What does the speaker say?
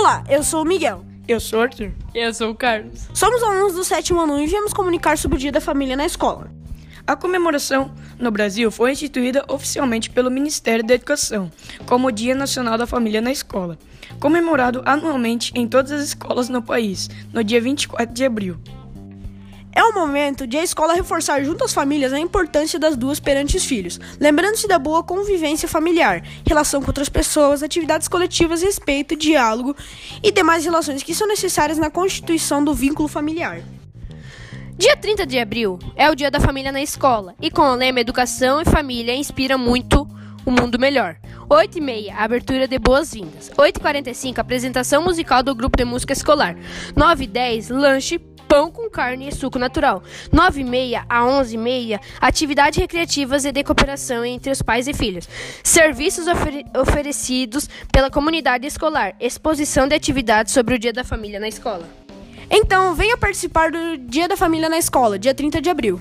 Olá, eu sou o Miguel. Eu sou o Arthur. Eu sou o Carlos. Somos alunos do sétimo ano e viemos comunicar sobre o Dia da Família na escola. A comemoração no Brasil foi instituída oficialmente pelo Ministério da Educação como o Dia Nacional da Família na Escola, comemorado anualmente em todas as escolas no país, no dia 24 de abril. É o momento de a escola reforçar junto às famílias a importância das duas perante os filhos, lembrando-se da boa convivência familiar, relação com outras pessoas, atividades coletivas, respeito, diálogo e demais relações que são necessárias na constituição do vínculo familiar. Dia 30 de abril é o Dia da Família na escola e com o lema Educação e Família inspira muito o mundo melhor. 8 e meia, abertura de boas-vindas. 8 e 45, apresentação musical do grupo de música escolar. 9 e 10, lanche, pão com carne e suco natural. 9 e meia a 11 e meia, atividades recreativas e de cooperação entre os pais e filhos. Serviços ofer oferecidos pela comunidade escolar. Exposição de atividades sobre o Dia da Família na escola. Então, venha participar do Dia da Família na escola, dia 30 de abril.